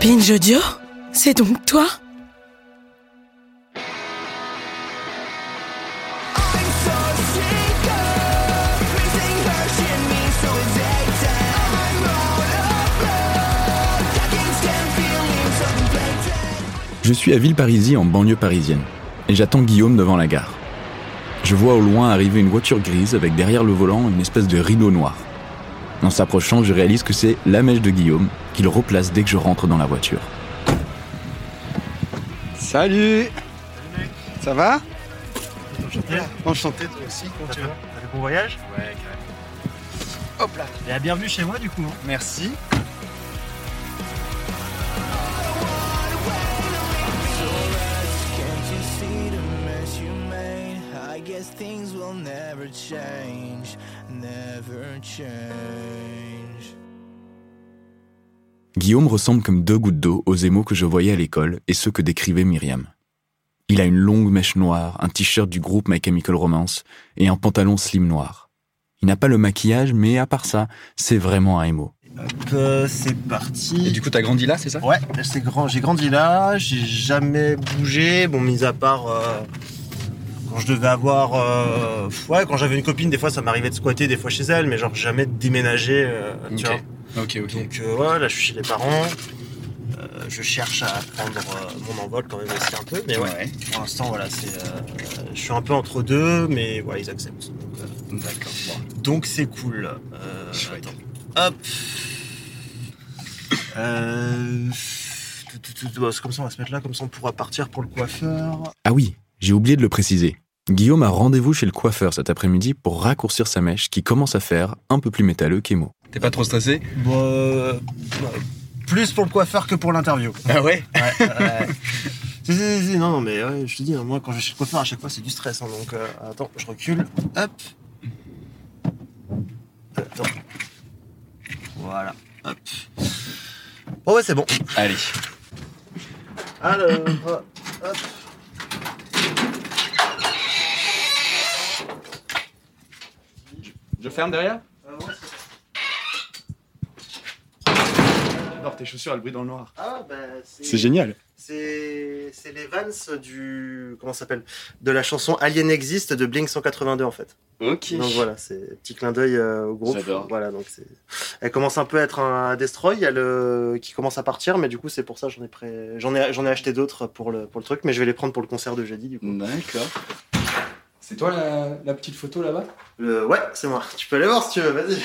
Binge Audio C'est donc toi? Je suis à Villeparisis en banlieue parisienne et j'attends Guillaume devant la gare. Je vois au loin arriver une voiture grise avec derrière le volant une espèce de rideau noir. En s'approchant, je réalise que c'est la mèche de Guillaume qu'il replace dès que je rentre dans la voiture. Salut Ça va? Enchanté. Enchanté toi aussi, comment tu vas T'as fait bon voyage Ouais, carrément. Hop là Et à bienvenue chez moi du coup. hein. Merci. Guillaume ressemble comme deux gouttes d'eau aux émaux que je voyais à l'école et ceux que décrivait Myriam. Il a une longue mèche noire, un t-shirt du groupe My Chemical Romance et un pantalon slim noir. Il n'a pas le maquillage, mais à part ça, c'est vraiment un émo. Hop, c'est parti. Et du coup, t'as grandi là, c'est ça? Ouais, c'est grand. J'ai grandi là, j'ai jamais bougé. Bon, mis à part euh, quand je devais avoir. euh, ouais, quand j'avais une copine, des fois ça m'arrivait de squatter des fois chez elle, mais genre jamais de déménager. euh, tu vois. Ok, ok. Donc euh, ouais, là je suis chez les parents. Euh, je cherche à prendre euh, mon envol quand même aussi un peu, mais ouais. Ouais. Pour l'instant, voilà, c'est. euh, je suis un peu entre deux, mais voilà, ils acceptent. Donc, euh, D'accord. Bon. donc c'est cool. Euh. Hop. Euh, bah, c'est comme ça, on va se mettre là, comme ça on pourra partir pour le coiffeur. Ah oui, j'ai oublié de le préciser. Guillaume a rendez-vous chez le coiffeur cet après-midi pour raccourcir sa mèche qui commence à faire un peu plus métalleux qu'émo. T'es pas trop stressé? Bon, euh, bah, plus pour le coiffeur que pour l'interview. Ah ouais? Ouais, ouais. Si, si, si, non, non, mais ouais, je te dis, hein, moi quand je vais chez le coiffeur, à chaque fois c'est du stress. hein, donc, euh, attends, je recule. Hop. Attends. Voilà. Hop. Bon, ouais, c'est bon. Allez. Alors, hop. Je ferme derrière Euh, J'adore tes chaussures, elles brillent dans le noir. Ah, bah, C'est génial. C'est les Vans du. Comment ça s'appelle? De la chanson Alien Exist de Blink 182 en fait. Ok. Donc voilà, c'est petit clin d'œil euh, au groupe. J'adore. Voilà, donc c'est. Elle commence un peu à être un destroy, il y a le qui commence à partir, mais du coup c'est pour ça j'en ai j'en ai j'en ai acheté d'autres pour le pour le truc, mais je vais les prendre pour le concert de jeudi du coup. D'accord. C'est toi la, la petite photo là-bas Le- Ouais, c'est moi. Tu peux aller voir si tu veux. Vas-y.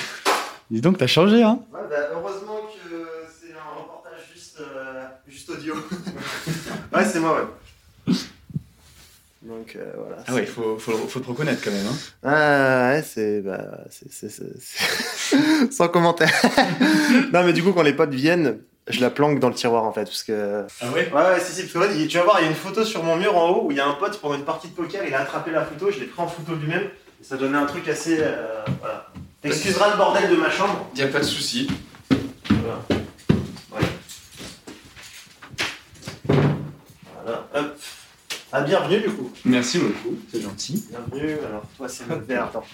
Dis donc, t'as changé, hein Ouais, bah, heureusement que c'est un reportage juste euh, juste audio. ouais, c'est moi, ouais. Donc euh, voilà. Ah ouais, il faut, faut, faut te reconnaître quand même, hein Ah ouais, c'est bah sans commentaire. non mais du coup quand les potes viennent, je la planque dans le tiroir en fait parce que Ah ouais? Ouais ouais si si parce que ouais, tu vas voir il y a une photo sur mon mur en haut où il y a un pote pendant une partie de poker il a attrapé la photo, je l'ai pris en photo lui-même et ça donnait un truc assez euh, voilà. T'excuseras le bordel de ma chambre. Y a pas de souci. Voilà. Ouais. Voilà. Hop. Ah bienvenue du coup. Merci beaucoup, c'est gentil. Bienvenue. Alors, toi, c'est le vert. Attends.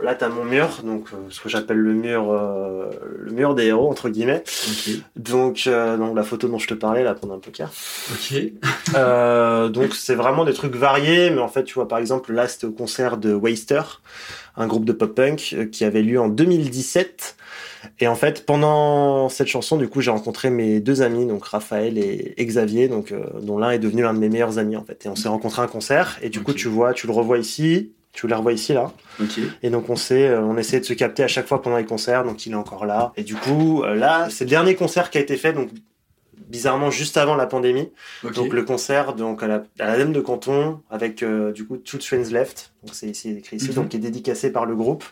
Là, t'as mon mur, donc euh, ce que j'appelle le mur, euh, le mur des héros entre guillemets. Ok. Donc, euh, donc la photo dont je te parlais là pendant un poker. Ok. Euh, donc c'est vraiment des trucs variés, mais en fait, tu vois, par exemple, là, c'était au concert de Waster, un groupe de pop-punk euh, qui avait lieu en 2017. Et en fait, pendant cette chanson, du coup, j'ai rencontré mes deux amis, donc Raphaël et Xavier, donc euh, dont l'un est devenu l'un de mes meilleurs amis en fait. Et on s'est rencontrés à un concert. Et du coup, tu vois, tu le revois ici, tu le revois ici là. Et donc on s'est, euh, on essayait de se capter à chaque fois pendant les concerts, donc il est encore là. Et du coup, euh, là, c'est le dernier concert qui a été fait, donc bizarrement juste avant la pandémie. Donc le concert donc à la, à la Dame de Canton avec euh, du coup Two Trains Left, donc c'est ici écrit ici, Mhm. donc qui est dédicacé par le groupe.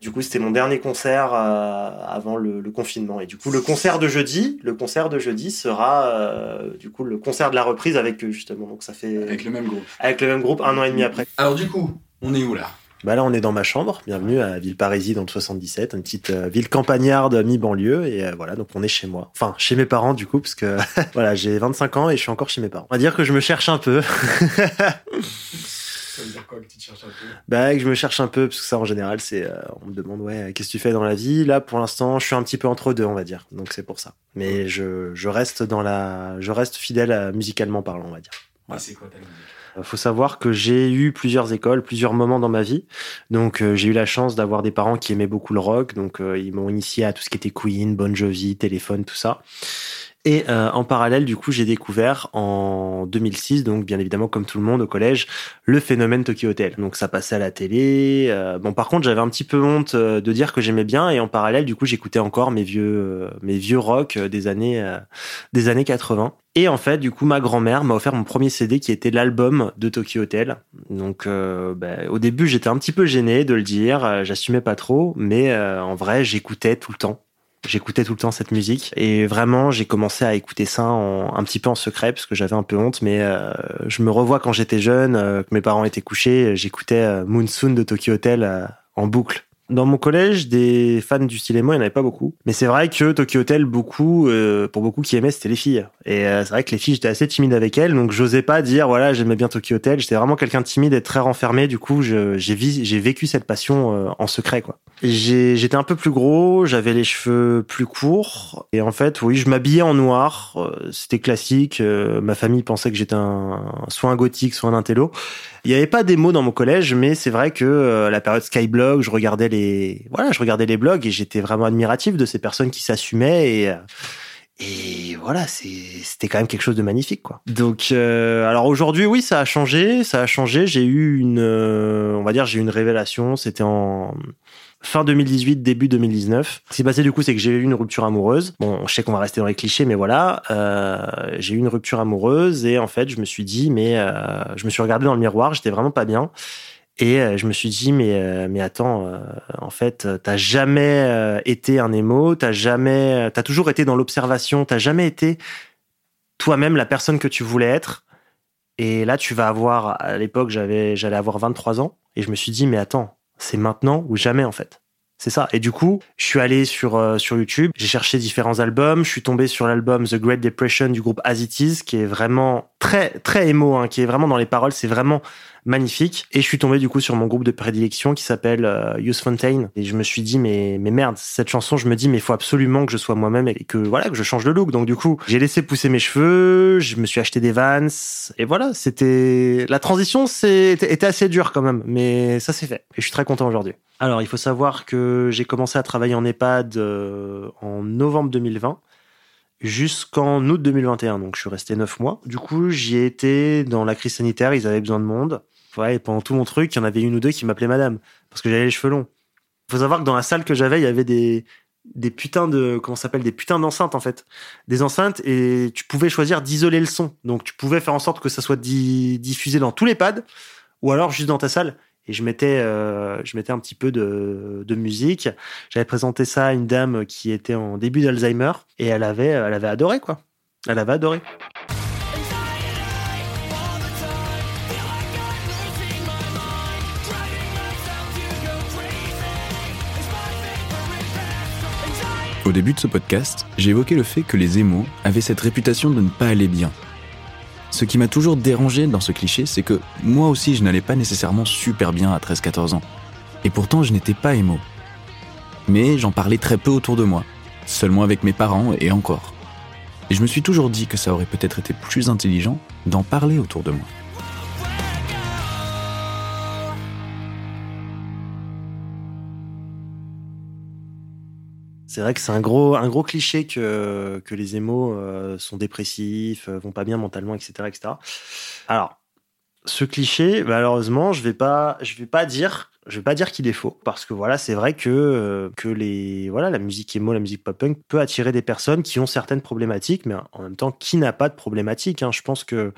Du coup, c'était mon dernier concert euh, avant le, le confinement. Et du coup, le concert de jeudi, le concert de jeudi sera euh, du coup le concert de la reprise avec eux justement. Donc ça fait Avec le même groupe. avec le même groupe un an et demi après. Alors du coup, on est où là? Bah là, on est dans ma chambre. Bienvenue à Villeparisis dans le 77, une petite euh, ville campagnarde mi-banlieue. Et euh, voilà, donc on est chez moi. Enfin, chez mes parents du coup, parce que voilà, j'ai 25 ans et je suis encore chez mes parents. On va dire que je me cherche un peu. Ça veut dire quoi que tu te cherches un peu? Bah, que je me cherche un peu, parce que ça, en général, c'est, euh, on me demande, ouais, qu'est-ce que tu fais dans la vie? Là, pour l'instant, je suis un petit peu entre deux, on va dire. Donc, c'est pour ça. Mais je, je reste dans la, je reste fidèle à, musicalement parlant, on va dire. C'est quoi ta musique? Euh, Faut savoir que j'ai eu plusieurs écoles, plusieurs moments dans ma vie. Donc, euh, j'ai eu la chance d'avoir des parents qui aimaient beaucoup le rock. Donc, euh, ils m'ont initié à tout ce qui était Queen, Bon Jovi, Téléphone, tout ça. Et euh, en parallèle, du coup, j'ai découvert en 2006, donc bien évidemment comme tout le monde au collège, le phénomène Tokyo Hotel. Donc ça passait à la télé. euh, bon, par contre, j'avais un petit peu honte euh, de dire que j'aimais bien, et en parallèle, du coup, j'écoutais encore mes vieux, euh, mes vieux rock euh, des années, euh, des années 80. Et en fait, du coup, ma grand-mère m'a offert mon premier CD qui était l'album de Tokyo Hotel. Donc, euh, bah, au début, j'étais un petit peu gêné de le dire, j'assumais pas trop, mais euh, en vrai, j'écoutais tout le temps. J'écoutais tout le temps cette musique et vraiment j'ai commencé à écouter ça en, un petit peu en secret parce que j'avais un peu honte mais euh, je me revois quand j'étais jeune euh, que mes parents étaient couchés j'écoutais euh, Moonsoon de Tokyo Hotel euh, en boucle dans mon collège, des fans du style emo, il n'y en avait pas beaucoup. Mais c'est vrai que Tokyo Hotel, beaucoup, euh, pour beaucoup qui aimaient, c'était les filles. Et euh, c'est vrai que les filles, j'étais assez timide avec elles, donc j'osais pas dire, voilà, j'aimais bien Tokyo Hotel. J'étais vraiment quelqu'un de timide et très renfermé. Du coup, j'ai vécu cette passion en secret, quoi. J'étais un peu plus gros, j'avais les cheveux plus courts. Et en fait, oui, je m'habillais en noir. euh, C'était classique. euh, ma famille pensait que j'étais un, soit un gothique, soit un intello. Il n'y avait pas des mots dans mon collège, mais c'est vrai que euh, la période Skyblog, je regardais les, voilà, je regardais les blogs et j'étais vraiment admiratif de ces personnes qui s'assumaient et et voilà, c'était quand même quelque chose de magnifique, quoi. Donc, euh, alors aujourd'hui, oui, ça a changé, ça a changé. J'ai eu une, euh, on va dire, j'ai eu une révélation. C'était en fin 2018, début 2019. Ce qui s'est passé du coup, c'est que j'ai eu une rupture amoureuse. Bon, je sais qu'on va rester dans les clichés, mais voilà, euh, j'ai eu une rupture amoureuse et en fait, je me suis dit, mais euh, je me suis regardé dans le miroir, j'étais vraiment pas bien. Et euh, je me suis dit, mais, euh, mais attends, euh, en fait, t'as jamais été un émo, t'as jamais, t'as toujours été dans l'observation, t'as jamais été toi-même la personne que tu voulais être. Et là, tu vas avoir, à l'époque, j'avais, j'allais avoir 23 ans, et je me suis dit, mais attends, c'est maintenant ou jamais, en fait. C'est ça. Et du coup, je suis allé sur, euh, sur YouTube, j'ai cherché différents albums, je suis tombé sur l'album The Great Depression du groupe As It Is, qui est vraiment très, très émo, hein, qui est vraiment dans les paroles, c'est vraiment magnifique. Et je suis tombé du coup sur mon groupe de prédilection qui s'appelle euh, Youth Fontaine. Et je me suis dit, mais, mais merde, cette chanson, je me dis, mais il faut absolument que je sois moi-même et que voilà, que je change de look. Donc du coup, j'ai laissé pousser mes cheveux, je me suis acheté des Vans. Et voilà, c'était, la transition, c'est, était assez dure quand même, mais ça s'est fait. Et je suis très content aujourd'hui. Alors, il faut savoir que j'ai commencé à travailler en EHPAD euh, en novembre 2020 jusqu'en août 2021. Donc, je suis resté neuf mois. Du coup, j'y ai été dans la crise sanitaire. Ils avaient besoin de monde. Ouais, et pendant tout mon truc, il y en avait une ou deux qui m'appelaient madame. Parce que j'avais les cheveux longs. Il faut savoir que dans la salle que j'avais, il y avait des, des putains de, comment s'appelle, des putains d'enceintes, en fait. Des enceintes et tu pouvais choisir d'isoler le son. Donc, tu pouvais faire en sorte que ça soit di- diffusé dans tous les pads ou alors juste dans ta salle. Et je mettais, euh, je mettais un petit peu de, musique. J'avais présenté ça à une dame qui était en début d'Alzheimer et elle avait, elle avait adoré, quoi. Elle avait adoré. Au début de ce podcast, j'ai évoqué le fait que les émos avaient cette réputation de ne pas aller bien. Ce qui m'a toujours dérangé dans ce cliché, c'est que moi aussi je n'allais pas nécessairement super bien à 13-14 ans. Et pourtant je n'étais pas émo. Mais j'en parlais très peu autour de moi, seulement avec mes parents et encore. Et je me suis toujours dit que ça aurait peut-être été plus intelligent d'en parler autour de moi. C'est vrai que c'est un gros, un gros cliché que, que les émos euh, sont dépressifs, euh, vont pas bien mentalement, etc., etc. Alors, ce cliché, malheureusement, je vais pas, je vais pas dire, je vais pas dire qu'il est faux, parce que voilà, c'est vrai que euh, que les, voilà, la musique emo, la musique pop punk peut attirer des personnes qui ont certaines problématiques, mais en même temps, qui n'a pas de problématiques hein Je pense que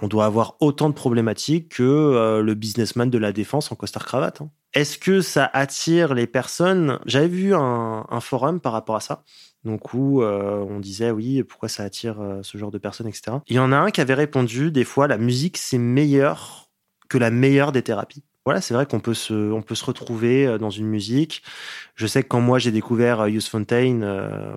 on doit avoir autant de problématiques que le businessman de la défense en costard cravate. hein. Est-ce que ça attire les personnes? J'avais vu un, forum par rapport à ça. Donc où euh, on disait oui, pourquoi ça attire euh, ce genre de personnes, etc. Il y en a un qui avait répondu des fois la musique c'est meilleur que la meilleure des thérapies. Voilà, c'est vrai qu'on peut se, on peut se retrouver euh, dans une musique. Je sais que quand moi j'ai découvert euh, Youth Fontaine euh,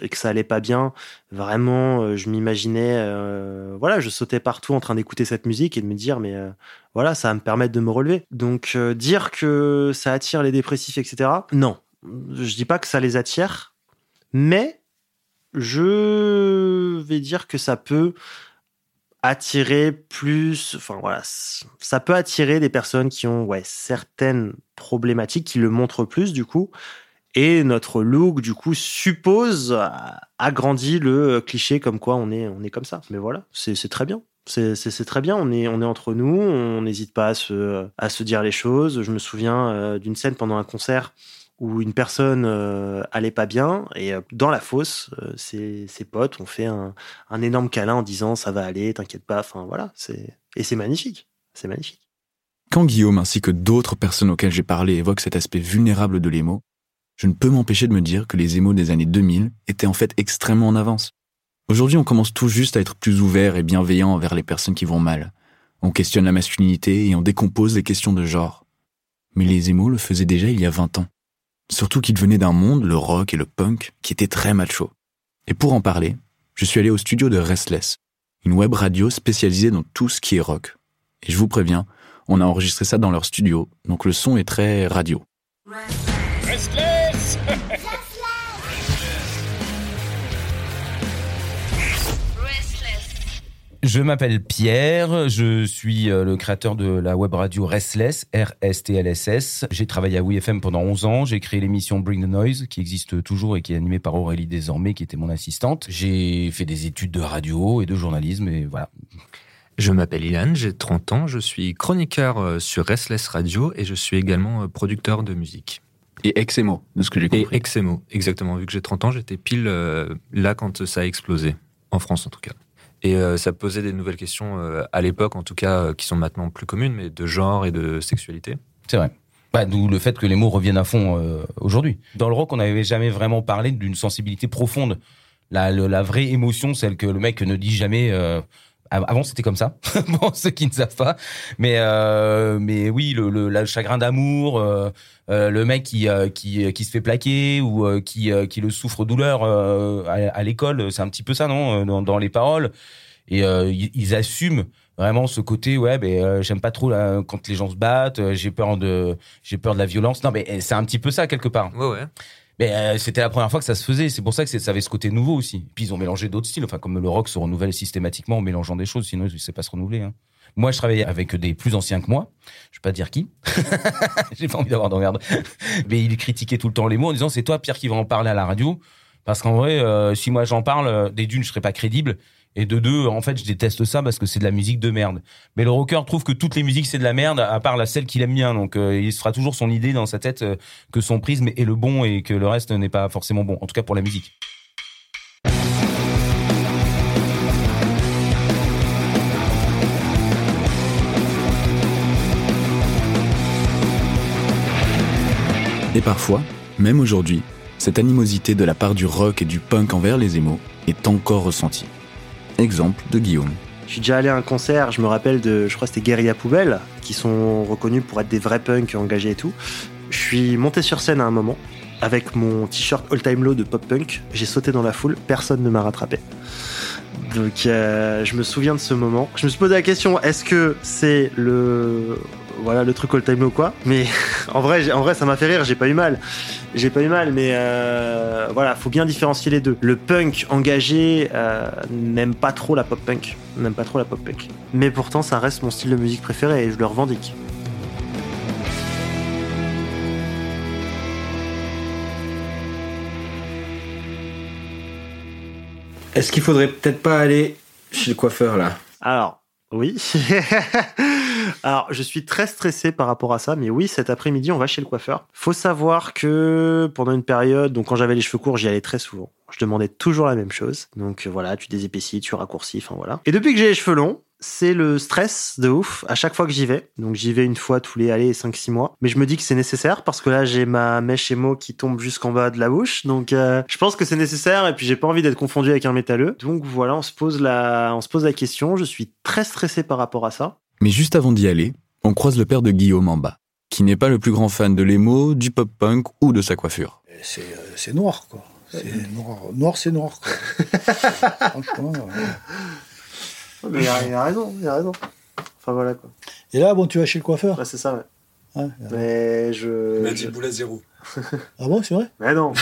et que ça allait pas bien, vraiment, euh, je m'imaginais, euh, voilà, je sautais partout en train d'écouter cette musique et de me dire, mais euh, voilà, ça va me permettre de me relever. Donc euh, dire que ça attire les dépressifs, etc. Non, je dis pas que ça les attire, mais je vais dire que ça peut attirer plus, enfin voilà, ça peut attirer des personnes qui ont ouais certaines problématiques, qui le montrent plus du coup. Et notre look, du coup, suppose, euh, agrandit le cliché comme quoi on est, on est comme ça. Mais voilà, c'est très bien. C'est très bien. On est, on est entre nous. On n'hésite pas à se, à se dire les choses. Je me souviens euh, d'une scène pendant un concert où une personne euh, allait pas bien et euh, dans la fosse, euh, ses, potes ont fait un, un énorme câlin en disant ça va aller, t'inquiète pas. Enfin voilà, c'est et c'est magnifique. C'est magnifique. Quand Guillaume ainsi que d'autres personnes auxquelles j'ai parlé évoquent cet aspect vulnérable de l'émo, je ne peux m'empêcher de me dire que les émos des années 2000 étaient en fait extrêmement en avance. Aujourd'hui, on commence tout juste à être plus ouvert et bienveillant envers les personnes qui vont mal. On questionne la masculinité et on décompose les questions de genre. Mais les émos le faisaient déjà il y a 20 ans. Surtout qu'ils venaient d'un monde, le rock et le punk, qui était très macho. Et pour en parler, je suis allé au studio de Restless, une web radio spécialisée dans tout ce qui est rock. Et je vous préviens, on a enregistré ça dans leur studio, donc le son est très radio. Je m'appelle Pierre, je suis euh, le créateur de la web radio Restless, R-S-T-L-S-S. J'ai travaillé à WeFM pendant 11 ans, j'ai créé l'émission Bring the Noise, qui existe toujours et qui est animée par Aurélie Désormais, qui était mon assistante. J'ai fait des études de radio et de journalisme, et voilà. Je m'appelle Ilan, j'ai 30 ans, je suis chroniqueur euh, sur Restless Radio et je suis également euh, producteur de musique. Et ex-émo, de ce que j'ai Et compris. Exemo, exactement. Vu que j'ai 30 ans, j'étais pile euh, là quand ça a explosé, en France en tout cas. Et euh, ça posait des nouvelles questions euh, à l'époque, en tout cas, euh, qui sont maintenant plus communes, mais de genre et de sexualité. C'est vrai. Bah, D'où le fait que les mots reviennent à fond aujourd'hui. Dans le rock, on n'avait jamais vraiment parlé d'une sensibilité profonde. La, vraie émotion, celle que le mec ne dit jamais. Avant, c'était comme ça. bon, ceux qui ne savent pas. Mais, euh, mais oui, le, le, le chagrin d'amour, euh, euh, le mec qui, euh, qui, qui se fait plaquer ou euh, qui, euh, qui le souffre douleur à, à l'école, c'est un petit peu ça, non dans, dans les paroles. Et ils, assument vraiment ce côté, ouais, ben euh, j'aime pas trop là, quand les gens se battent, j'ai peur de, j'ai peur de la violence. Non, mais euh, c'est un petit peu ça quelque part. Ouais, ouais. Mais euh, c'était la première fois que ça se faisait. C'est pour ça que ça avait ce côté nouveau aussi. Puis ils ont mélangé d'autres styles. Enfin, comme le rock se renouvelle systématiquement en mélangeant des choses, sinon il ne sait pas se renouveler. Hein. Moi, je travaillais avec des plus anciens que moi. Je vais pas dire qui. J'ai pas envie d'avoir d'emmerde. Mais il critiquait tout le temps les mots en disant c'est toi, Pierre, qui va en parler à la radio. Parce qu'en vrai, euh, si moi j'en parle, euh, des dunes, je serais pas crédible. Et de deux, en fait, je déteste ça parce que c'est de la musique de merde. Mais le rocker trouve que toutes les musiques c'est de la merde, à part la celle qu'il aime bien. Donc euh, il se fera toujours son idée dans sa tête euh, que son prisme est le bon et que le reste n'est pas forcément bon. En tout cas pour la musique. Et parfois, même aujourd'hui, cette animosité de la part du rock et du punk envers les émos est encore ressentie. Exemple de Guillaume. Je suis déjà allé à un concert, je me rappelle de, je crois que c'était Guérilla Poubelle, qui sont reconnus pour être des vrais punks engagés et tout. Je suis monté sur scène à un moment, avec mon t-shirt All Time Low de pop punk. J'ai sauté dans la foule, personne ne m'a rattrapé. Donc euh, je me souviens de ce moment. Je me suis posé la question, est-ce que c'est le voilà le truc all time low quoi Mais en vrai, en vrai, ça m'a fait rire. J'ai pas eu mal. J'ai pas eu mal, mais euh, voilà, faut bien différencier les deux. Le punk engagé euh, n'aime pas trop la pop punk, n'aime pas trop la pop punk. Mais pourtant, ça reste mon style de musique préféré et je le revendique. Est-ce qu'il faudrait peut-être pas aller chez le coiffeur là? Alors, oui. Alors, je suis très stressé par rapport à ça, mais oui, cet après-midi, on va chez le coiffeur. Faut savoir que pendant une période, donc quand j'avais les cheveux courts, j'y allais très souvent. Je demandais toujours la même chose. Donc euh, voilà, tu désépaissis, tu raccourcis, enfin voilà. Et depuis que j'ai les cheveux longs, c'est le stress de ouf à chaque fois que j'y vais. Donc j'y vais une fois tous les allez 5-6 mois. Mais je me dis que c'est nécessaire parce que là j'ai ma mèche émo qui tombe jusqu'en bas de la bouche. Donc euh, je pense que c'est nécessaire et puis j'ai pas envie d'être confondu avec un métalleux. Donc voilà, on se pose la, on se pose la question. Je suis très stressé par rapport à ça. Mais juste avant d'y aller, on croise le père de Guillaume en bas, qui n'est pas le plus grand fan de l'émo, du pop-punk ou de sa coiffure. C'est euh, c'est noir, quoi. C'est noir, noir c'est noir, quoi. Franchement. euh. Mais il a, il a raison, il a raison. Enfin voilà quoi. Et là, bon, tu vas chez le coiffeur? Ouais, c'est ça. Ouais. Ouais. Mais je. boule à zéro. Ah bon, c'est vrai? Mais non.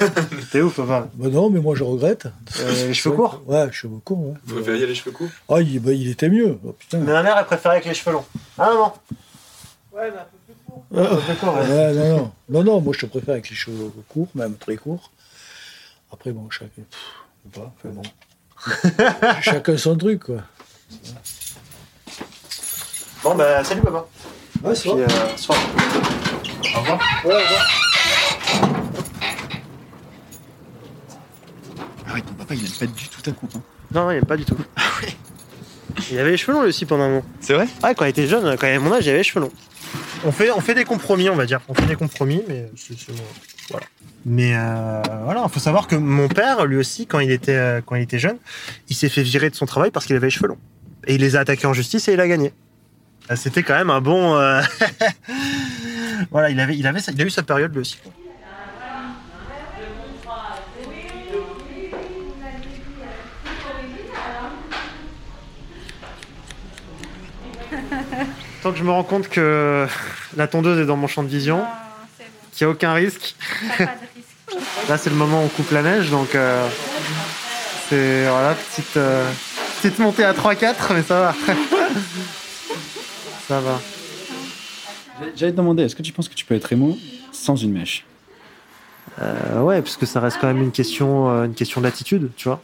T'es ouf, papa. Bah non, mais moi je regrette. Euh, les cheveux courts. Ouais, cheveux courts, ouais. Vous préfériez les cheveux courts? Ah, il, bah, il était mieux. Oh, putain. Mais ma mère, elle préférait avec les cheveux longs. Ah non, non. Ouais, mais un peu plus court. Ah, court, ouais. ouais, non, non. non, non, moi je te préfère avec les cheveux courts, même très courts. Après, bon, chacun. pff, je sais pas, bon. chacun son truc, quoi. Bon, bah, salut, papa. Ouais, c'est Puis, euh, soir. Au revoir. Ouais, ouais. Ah ouais, ton papa, il aime pas du tout ta coupe. Hein. Non, il aime pas du tout. Ah ouais. Il avait les cheveux longs lui aussi pendant un moment. C'est vrai Ouais, quand il était jeune, quand il avait mon âge, il avait les cheveux longs. On fait, on fait des compromis, on va dire. On fait des compromis, mais c'est. Voilà. Mais euh, voilà, il faut savoir que mon père, lui aussi, quand il était, euh, quand il était jeune, il s'est fait virer de son travail parce qu'il avait les cheveux longs. Et il les a attaqués en justice et il a gagné. Euh, C'était quand même un bon. euh, voilà, il avait, il avait, il a eu sa période lui aussi. Tant que je me rends compte que la tondeuse est dans mon champ de vision, qu'il n'y a aucun risque. Là, c'est le moment où on coupe la neige, donc euh, c'est voilà, petite, euh, petite montée à 3-4, mais ça va. ça va. J'allais te demander, est-ce que tu penses que tu peux être émo sans une mèche? Euh, ouais, parce que ça reste quand même une question, une question d'attitude, tu vois.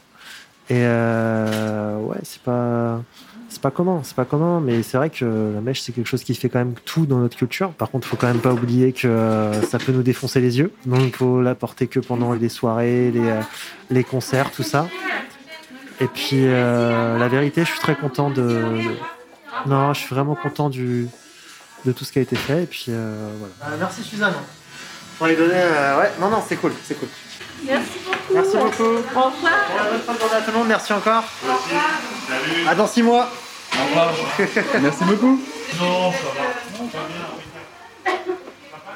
Et euh, ouais, c'est pas, c'est pas commun, c'est pas commun, mais c'est vrai que la mèche c'est quelque chose qui fait quand même tout dans notre culture. Par contre, faut quand même pas oublier que euh, ça peut nous défoncer les yeux, donc il faut la porter que pendant les soirées, les, euh, les concerts, tout ça. Et puis euh, la vérité, je suis très content de, non, je suis vraiment content du, de tout ce qui a été fait. Et puis euh, voilà. merci Suzanne. Pour les donner, euh, ouais, non, non, c'est cool, c'est cool. Merci beaucoup. Merci beaucoup. Au revoir. Bonne fin de journée à tout le monde, merci encore. À dans six mois. Merci beaucoup.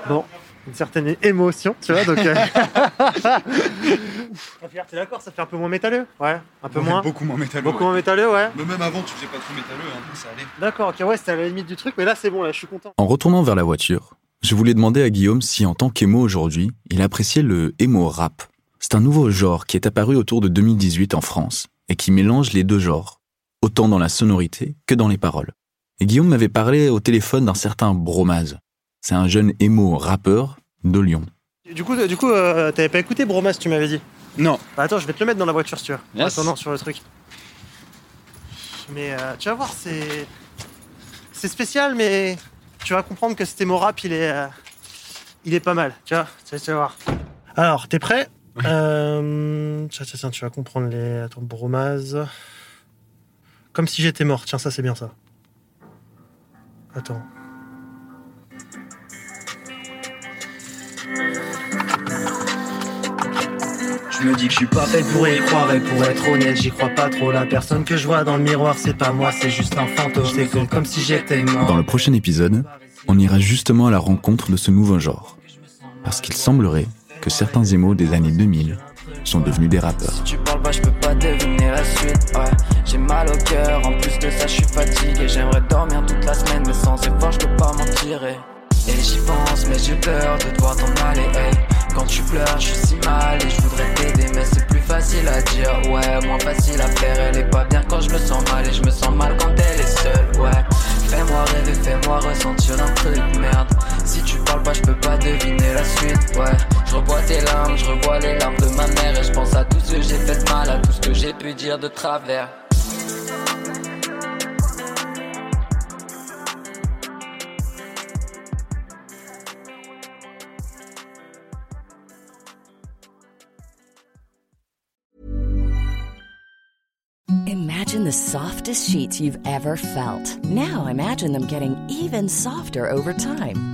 Bon, une certaine émotion, tu vois, donc. Euh... T'es d'accord, ça fait un peu moins métalleux? Ouais, un peu moins? Beaucoup moins métalleux. Beaucoup ouais. moins métalleux, ouais. Mais même avant, tu faisais pas trop métalleux, hein, donc ça allait. D'accord, ok, ouais, c'était à la limite du truc, mais là c'est bon, là je suis content. En retournant vers la voiture, je voulais demander à Guillaume si en tant qu'émo aujourd'hui, il appréciait le émo rap. C'est un nouveau genre qui est apparu autour de 2018 en France et qui mélange les deux genres, autant dans la sonorité que dans les paroles. Et Guillaume m'avait parlé au téléphone d'un certain Bromaz. C'est un jeune émo rappeur de Lyon. Du coup, du coup euh, t'avais pas écouté Bromas, tu m'avais dit Non. Bah, attends, je vais te le mettre dans la voiture si tu veux. Yes. Attends, non, sur le truc. Mais euh, tu vas voir, c'est. C'est spécial, mais tu vas comprendre que cet émo rap, il est. euh, Il est pas mal, tu vois, tu vas- tu vas voir. Alors, t'es prêt? Euh, Tiens, tiens, tiens, tu vas comprendre les. Attends, bromase. Comme si j'étais mort, tiens, ça c'est bien ça. Attends. Je me dis que je suis pas fait pour y croire et pour être honnête j'y crois pas trop La personne que je vois dans le miroir c'est pas moi c'est juste un fantôme C'est cool comme si j'étais mort Dans le prochain épisode, on ira justement à la rencontre de ce nouveau genre. Parce qu'il semblerait que certains émos des années 2000 sont devenus des rappeurs. Si tu parles pas je peux pas deviner la suite ouais. J'ai mal au cœur en plus de ça je suis fatigué J'aimerais dormir toute la semaine mais sans effort je peux pas m'en tirer Et j'y pense mais j'ai peur de devoir t'en aller hey. Quand tu pleures je suis si mal et je voudrais t'aider Mais c'est plus facile à dire ouais moins facile à faire Elle est pas bien quand je me sens mal et je me sens mal quand elle est seule ouais Fais-moi rêver, fais-moi ressentir un truc merde Si tu parles pas je peux pas deviner la suite ouais Je revois tes larmes, je revois les larmes de ma mère Et je pense à tout ce que j'ai fait de mal, à tout ce que j'ai pu dire de travers Imagine the softest sheets you've ever felt. Now imagine them getting even softer over time.